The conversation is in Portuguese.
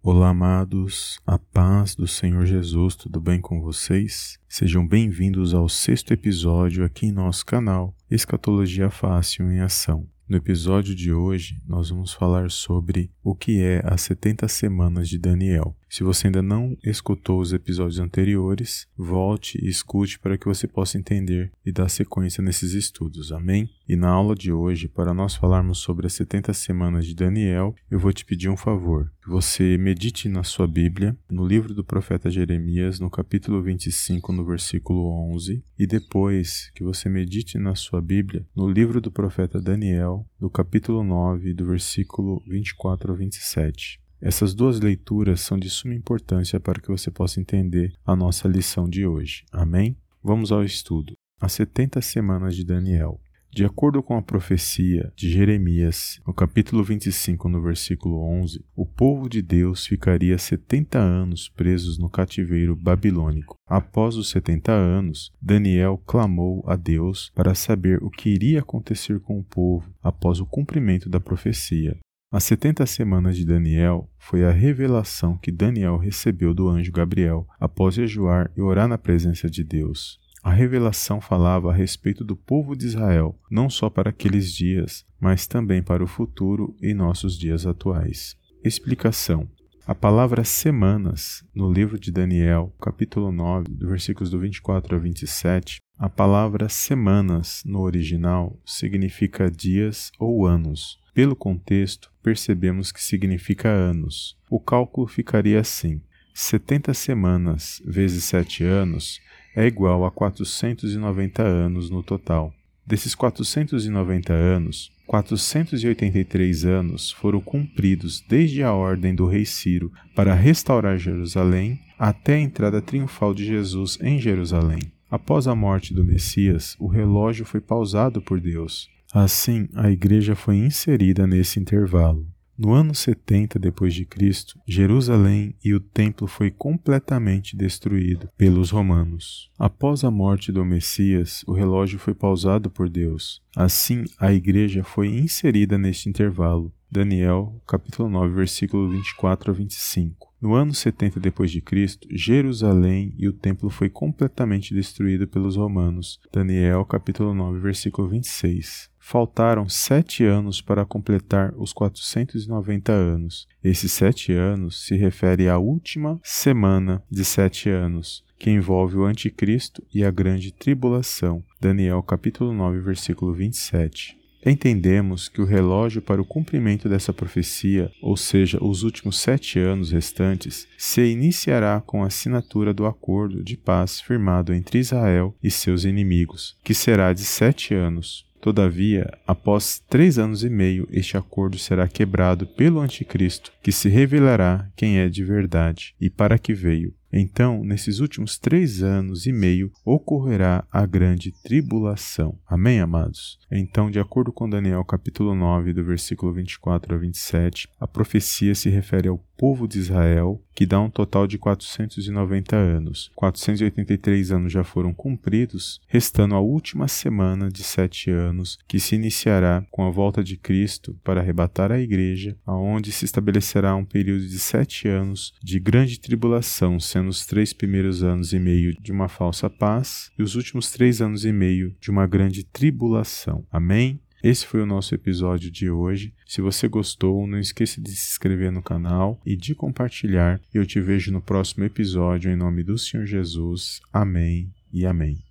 Olá, amados, a paz do Senhor Jesus, tudo bem com vocês? Sejam bem-vindos ao sexto episódio aqui em nosso canal Escatologia Fácil em Ação. No episódio de hoje, nós vamos falar sobre o que é as 70 semanas de Daniel. Se você ainda não escutou os episódios anteriores, volte e escute para que você possa entender e dar sequência nesses estudos. Amém? E na aula de hoje, para nós falarmos sobre as 70 semanas de Daniel, eu vou te pedir um favor. Que você medite na sua Bíblia, no livro do profeta Jeremias, no capítulo 25, no versículo 11, e depois que você medite na sua Bíblia, no livro do profeta Daniel, do capítulo 9, do versículo 24 ao 27. Essas duas leituras são de suma importância para que você possa entender a nossa lição de hoje. Amém? Vamos ao estudo. As 70 semanas de Daniel. De acordo com a profecia de Jeremias, no capítulo 25, no versículo 11, o povo de Deus ficaria 70 anos presos no cativeiro babilônico. Após os 70 anos, Daniel clamou a Deus para saber o que iria acontecer com o povo após o cumprimento da profecia. As 70 semanas de Daniel foi a revelação que Daniel recebeu do anjo Gabriel após jejuar e orar na presença de Deus. A revelação falava a respeito do povo de Israel, não só para aqueles dias, mas também para o futuro e nossos dias atuais. Explicação: a palavra semanas no livro de Daniel, capítulo 9, versículos do 24 a 27, a palavra semanas no original significa dias ou anos. Pelo contexto, percebemos que significa anos. O cálculo ficaria assim: 70 semanas vezes 7 anos é igual a 490 anos no total. Desses 490 anos, 483 anos foram cumpridos desde a ordem do rei Ciro para restaurar Jerusalém até a entrada triunfal de Jesus em Jerusalém. Após a morte do Messias, o relógio foi pausado por Deus. Assim, a igreja foi inserida nesse intervalo. No ano 70 depois de Cristo, Jerusalém e o templo foi completamente destruído pelos romanos. Após a morte do Messias, o relógio foi pausado por Deus. Assim, a igreja foi inserida neste intervalo. Daniel, capítulo 9, versículo 24 a 25. No ano 70 depois de Cristo, Jerusalém e o templo foi completamente destruído pelos romanos. Daniel capítulo 9, versículo 26. Faltaram sete anos para completar os 490 anos. Esses sete anos se refere à última semana de sete anos, que envolve o anticristo e a grande tribulação. Daniel capítulo 9, versículo 27. Entendemos que o relógio para o cumprimento dessa profecia, ou seja, os últimos sete anos restantes, se iniciará com a assinatura do acordo de paz firmado entre Israel e seus inimigos, que será de sete anos. Todavia, após três anos e meio, este acordo será quebrado pelo Anticristo, que se revelará quem é de verdade e para que veio, então, nesses últimos três anos e meio, ocorrerá a grande tribulação. Amém, amados? Então, de acordo com Daniel capítulo 9, do versículo 24 a 27, a profecia se refere ao povo de Israel, que dá um total de 490 anos. 483 anos já foram cumpridos, restando a última semana de sete anos, que se iniciará com a volta de Cristo para arrebatar a igreja, aonde se estabelecerá um período de sete anos de grande tribulação, sendo os três primeiros anos e meio de uma falsa paz e os últimos três anos e meio de uma grande tribulação. Amém? Esse foi o nosso episódio de hoje. Se você gostou, não esqueça de se inscrever no canal e de compartilhar. Eu te vejo no próximo episódio em nome do Senhor Jesus. Amém e amém.